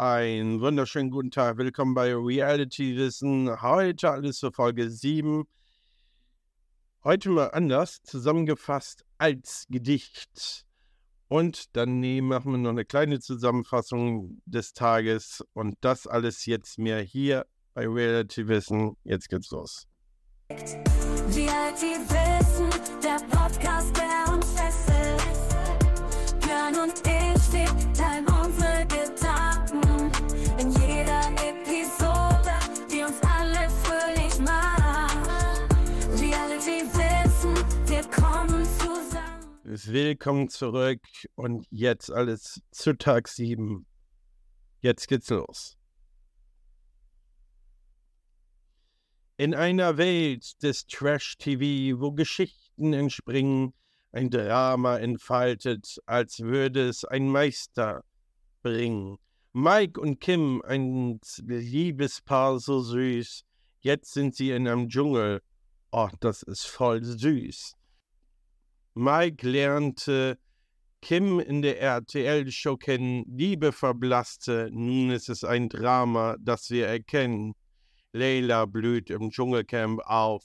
Einen wunderschönen guten Tag. Willkommen bei Reality Wissen. Heute alles für Folge 7. Heute mal anders zusammengefasst als Gedicht. Und dann machen wir noch eine kleine Zusammenfassung des Tages. Und das alles jetzt mehr hier bei Reality Wissen. Jetzt geht's los. Reality Wissen, der Podcast, der uns fesselt. Björn und ich stehen Teil Willkommen zurück und jetzt alles zu Tag 7. Jetzt geht's los. In einer Welt des Trash-TV, wo Geschichten entspringen, ein Drama entfaltet, als würde es ein Meister bringen. Mike und Kim, ein Liebespaar so süß, jetzt sind sie in einem Dschungel. Oh, das ist voll süß. Mike lernte Kim in der RTL-Show kennen, Liebe verblasste, nun ist es ein Drama, das wir erkennen. Leila blüht im Dschungelcamp auf,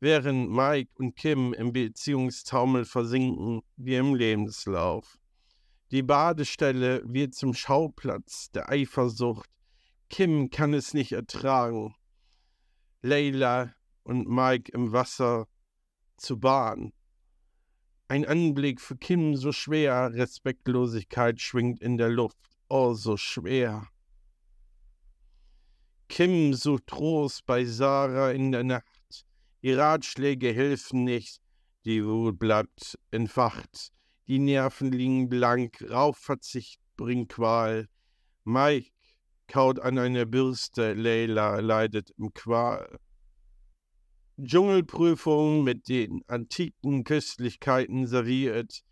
während Mike und Kim im Beziehungstaumel versinken wie im Lebenslauf. Die Badestelle wird zum Schauplatz der Eifersucht. Kim kann es nicht ertragen. Leila und Mike im Wasser zu baden. Ein Anblick für Kim so schwer, Respektlosigkeit schwingt in der Luft, oh so schwer. Kim sucht Trost bei Sarah in der Nacht. Die Ratschläge helfen nicht, die Wut bleibt entfacht. Die Nerven liegen blank, Rauchverzicht bringt Qual. Mike kaut an einer Bürste, Leila leidet im Qual. Dschungelprüfung mit den antiken Köstlichkeiten serviert.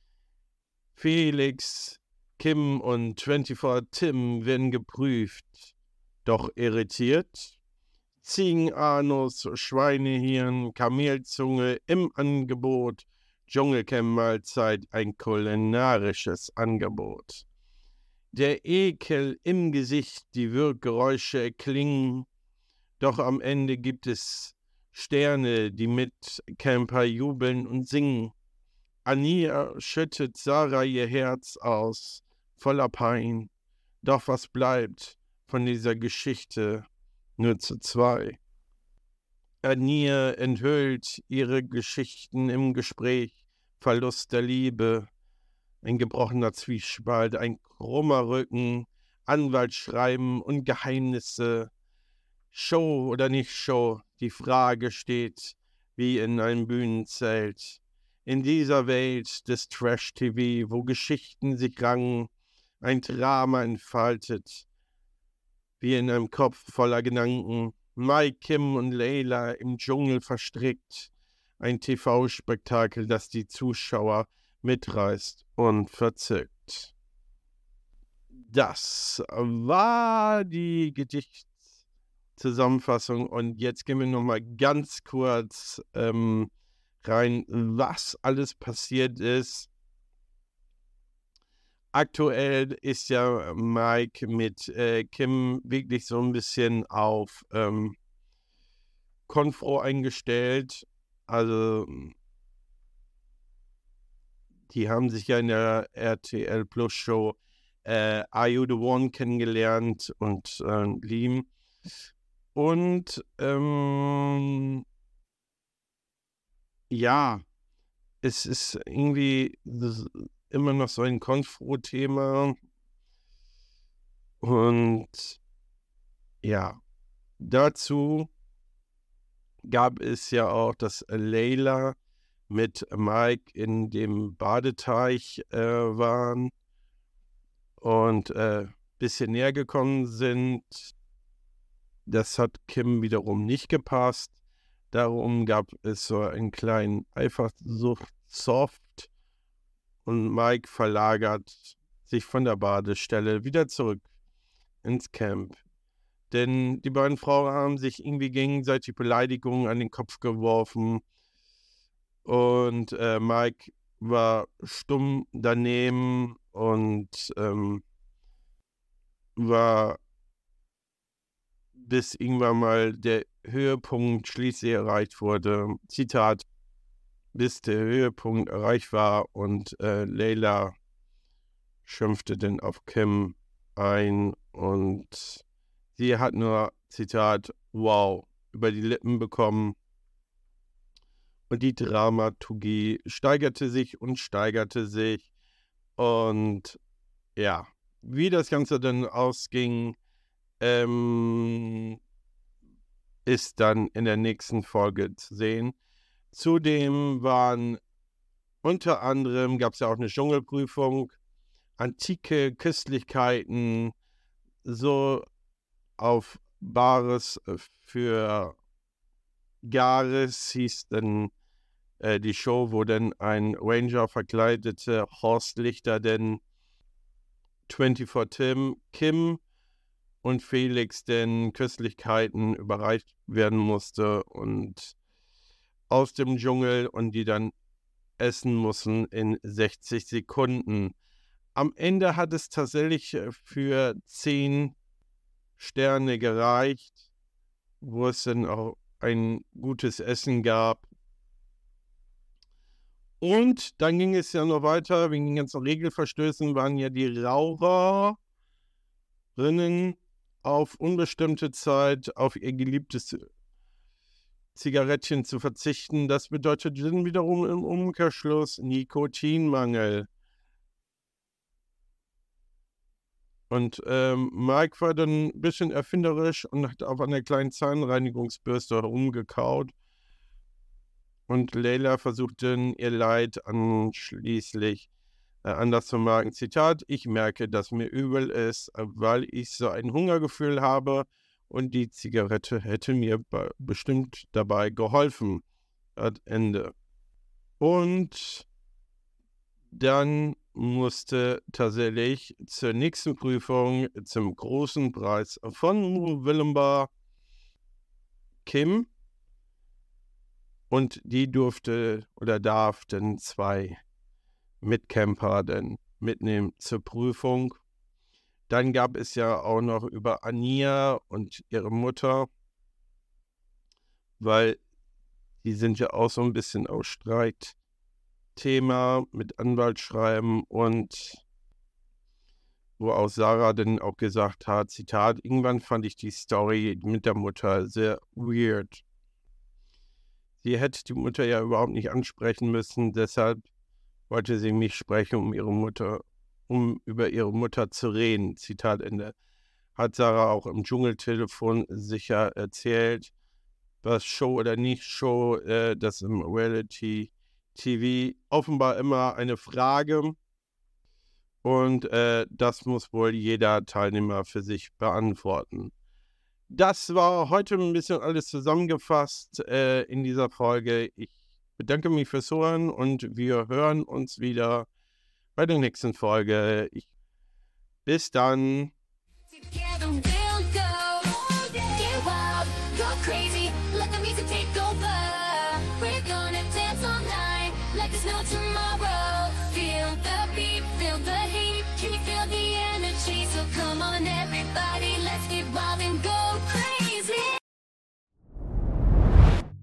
Felix, Kim und 24 Tim werden geprüft doch irritiert. Ziegenanus, Schweinehirn, Kamelzunge im Angebot, Dschungelcamp-Mahlzeit, ein kulinarisches Angebot. Der Ekel im Gesicht, die Wirkgeräusche erklingen, doch am Ende gibt es Sterne, die mit Camper jubeln und singen. Ania schüttet Sarah ihr Herz aus, voller Pein. Doch was bleibt? von dieser Geschichte nur zu zwei. Anir enthüllt ihre Geschichten im Gespräch, Verlust der Liebe, ein gebrochener Zwiespalt, ein krummer Rücken, Anwaltsschreiben und Geheimnisse. Show oder nicht Show, die Frage steht wie in einem Bühnenzelt. In dieser Welt des Trash-TV, wo Geschichten sich rangen, ein Drama entfaltet, wie in einem Kopf voller Gedanken. Mike, Kim und Leila im Dschungel verstrickt. Ein TV-Spektakel, das die Zuschauer mitreißt und verzückt. Das war die Gedichtszusammenfassung und jetzt gehen wir nochmal ganz kurz ähm, rein, was alles passiert ist aktuell ist ja Mike mit äh, Kim wirklich so ein bisschen auf ähm, Konfro eingestellt. Also die haben sich ja in der RTL Plus Show äh, Are You the One kennengelernt und äh, lieben. Und ähm, ja, es ist irgendwie immer noch so ein Konfro-Thema. Und ja, dazu gab es ja auch, dass Leila mit Mike in dem Badeteich äh, waren und ein äh, bisschen näher gekommen sind. Das hat Kim wiederum nicht gepasst. Darum gab es so einen kleinen Eifersucht-Soft und Mike verlagert sich von der Badestelle wieder zurück ins Camp. Denn die beiden Frauen haben sich irgendwie gegenseitig Beleidigungen an den Kopf geworfen. Und äh, Mike war stumm daneben und ähm, war bis irgendwann mal der Höhepunkt schließlich erreicht wurde. Zitat, bis der Höhepunkt erreicht war und äh, Leila schimpfte dann auf Kim ein und sie hat nur, Zitat, wow, über die Lippen bekommen. Und die Dramaturgie steigerte sich und steigerte sich. Und ja, wie das Ganze dann ausging, ähm, ist dann in der nächsten Folge zu sehen. Zudem waren unter anderem, gab es ja auch eine Dschungelprüfung, antike Köstlichkeiten, so auf Bares für Gares hieß dann äh, die Show, wo dann ein Ranger verkleidete Horst Lichter denn 24 Tim, Kim und Felix denn Köstlichkeiten überreicht werden musste und aus dem Dschungel und die dann essen mussten in 60 Sekunden. Am Ende hat es tatsächlich äh, für 10 Sterne gereicht, wo es dann auch ein gutes Essen gab. Und dann ging es ja noch weiter, wegen den ganzen Regelverstößen waren ja die Raucherinnen auf unbestimmte Zeit auf ihr geliebtes Zigarettchen zu verzichten. Das bedeutet dann wiederum im Umkehrschluss Nikotinmangel. Und ähm, Mike war dann ein bisschen erfinderisch und hat auf einer kleinen Zahnreinigungsbürste herumgekaut. Und Leila versucht dann ihr Leid anschließlich äh, anders zu merken. Zitat, ich merke, dass mir übel ist, weil ich so ein Hungergefühl habe und die Zigarette hätte mir bestimmt dabei geholfen. At Ende. Und dann musste tatsächlich zur nächsten Prüfung zum großen Preis von Willembar Kim und die durfte oder darf dann zwei Mitcamper dann mitnehmen zur Prüfung. Dann gab es ja auch noch über Ania und ihre Mutter, weil die sind ja auch so ein bisschen aus Streitthema mit Anwaltsschreiben und wo auch Sarah dann auch gesagt hat, Zitat, irgendwann fand ich die Story mit der Mutter sehr weird. Sie hätte die Mutter ja überhaupt nicht ansprechen müssen, deshalb wollte sie mich sprechen, um ihre Mutter, um über ihre Mutter zu reden. Zitat Ende. Hat Sarah auch im Dschungeltelefon sicher erzählt, was Show oder nicht Show, äh, das im Reality TV offenbar immer eine Frage. Und äh, das muss wohl jeder Teilnehmer für sich beantworten. Das war heute ein bisschen alles zusammengefasst äh, in dieser Folge. Ich bedanke mich fürs Hören und wir hören uns wieder bei der nächsten Folge. Ich, bis dann.